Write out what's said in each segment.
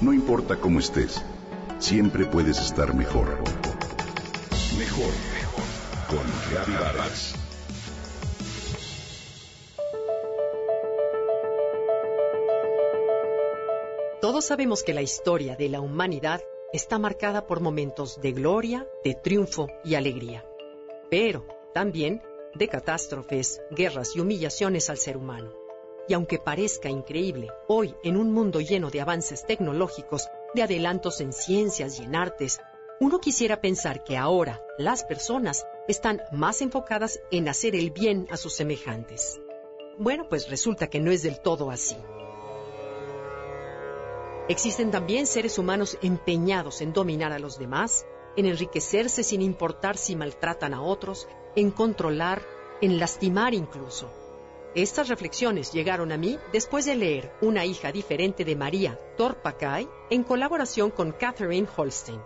No importa cómo estés, siempre puedes estar mejor. Mejor, mejor. Con Vargas. Todos sabemos que la historia de la humanidad está marcada por momentos de gloria, de triunfo y alegría, pero también de catástrofes, guerras y humillaciones al ser humano. Y aunque parezca increíble, hoy en un mundo lleno de avances tecnológicos, de adelantos en ciencias y en artes, uno quisiera pensar que ahora las personas están más enfocadas en hacer el bien a sus semejantes. Bueno, pues resulta que no es del todo así. Existen también seres humanos empeñados en dominar a los demás, en enriquecerse sin importar si maltratan a otros, en controlar, en lastimar incluso. Estas reflexiones llegaron a mí después de leer Una hija diferente de María Torpakay en colaboración con Catherine Holstein.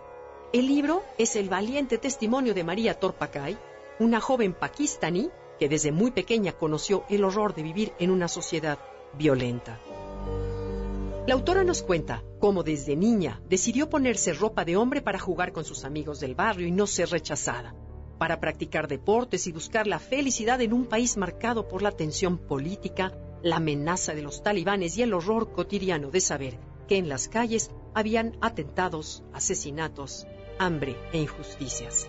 El libro es el valiente testimonio de María Torpakay, una joven pakistaní que desde muy pequeña conoció el horror de vivir en una sociedad violenta. La autora nos cuenta cómo desde niña decidió ponerse ropa de hombre para jugar con sus amigos del barrio y no ser rechazada para practicar deportes y buscar la felicidad en un país marcado por la tensión política, la amenaza de los talibanes y el horror cotidiano de saber que en las calles habían atentados, asesinatos, hambre e injusticias.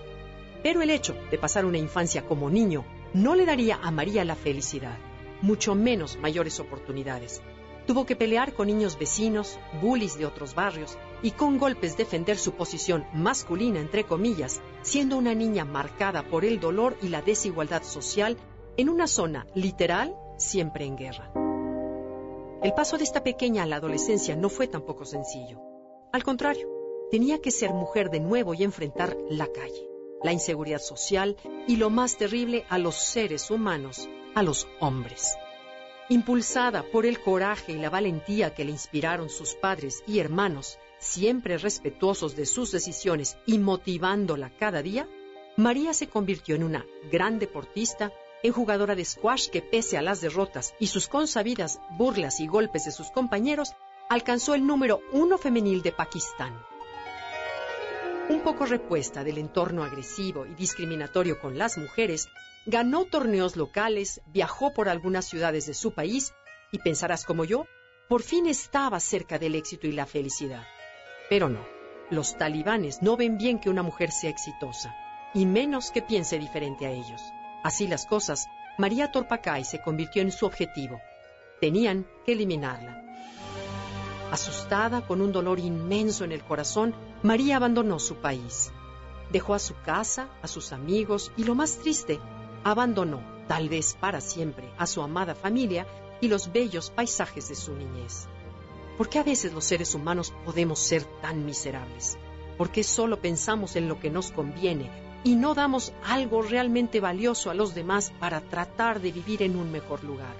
Pero el hecho de pasar una infancia como niño no le daría a María la felicidad, mucho menos mayores oportunidades, Tuvo que pelear con niños vecinos, bullies de otros barrios y con golpes defender su posición masculina, entre comillas, siendo una niña marcada por el dolor y la desigualdad social en una zona literal siempre en guerra. El paso de esta pequeña a la adolescencia no fue tampoco sencillo. Al contrario, tenía que ser mujer de nuevo y enfrentar la calle, la inseguridad social y lo más terrible a los seres humanos, a los hombres. Impulsada por el coraje y la valentía que le inspiraron sus padres y hermanos, siempre respetuosos de sus decisiones y motivándola cada día, María se convirtió en una gran deportista, en jugadora de squash que pese a las derrotas y sus consabidas burlas y golpes de sus compañeros, alcanzó el número uno femenil de Pakistán. Un poco repuesta del entorno agresivo y discriminatorio con las mujeres, ganó torneos locales, viajó por algunas ciudades de su país y pensarás como yo, por fin estaba cerca del éxito y la felicidad. Pero no, los talibanes no ven bien que una mujer sea exitosa, y menos que piense diferente a ellos. Así las cosas, María Torpacay se convirtió en su objetivo. Tenían que eliminarla. Asustada, con un dolor inmenso en el corazón, María abandonó su país. Dejó a su casa, a sus amigos y lo más triste, abandonó, tal vez para siempre, a su amada familia y los bellos paisajes de su niñez. ¿Por qué a veces los seres humanos podemos ser tan miserables? ¿Por qué solo pensamos en lo que nos conviene y no damos algo realmente valioso a los demás para tratar de vivir en un mejor lugar?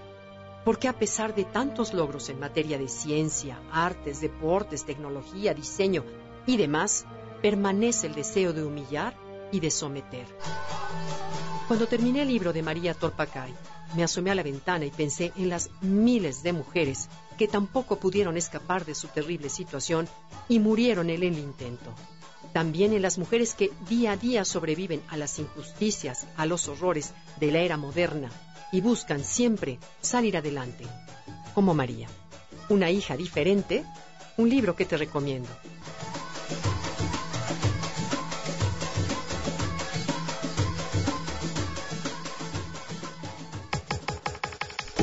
¿Por qué a pesar de tantos logros en materia de ciencia, artes, deportes, tecnología, diseño y demás, permanece el deseo de humillar y de someter? Cuando terminé el libro de María Torpacay, me asomé a la ventana y pensé en las miles de mujeres que tampoco pudieron escapar de su terrible situación y murieron en el intento. También en las mujeres que día a día sobreviven a las injusticias, a los horrores de la era moderna y buscan siempre salir adelante, como María. Una hija diferente, un libro que te recomiendo.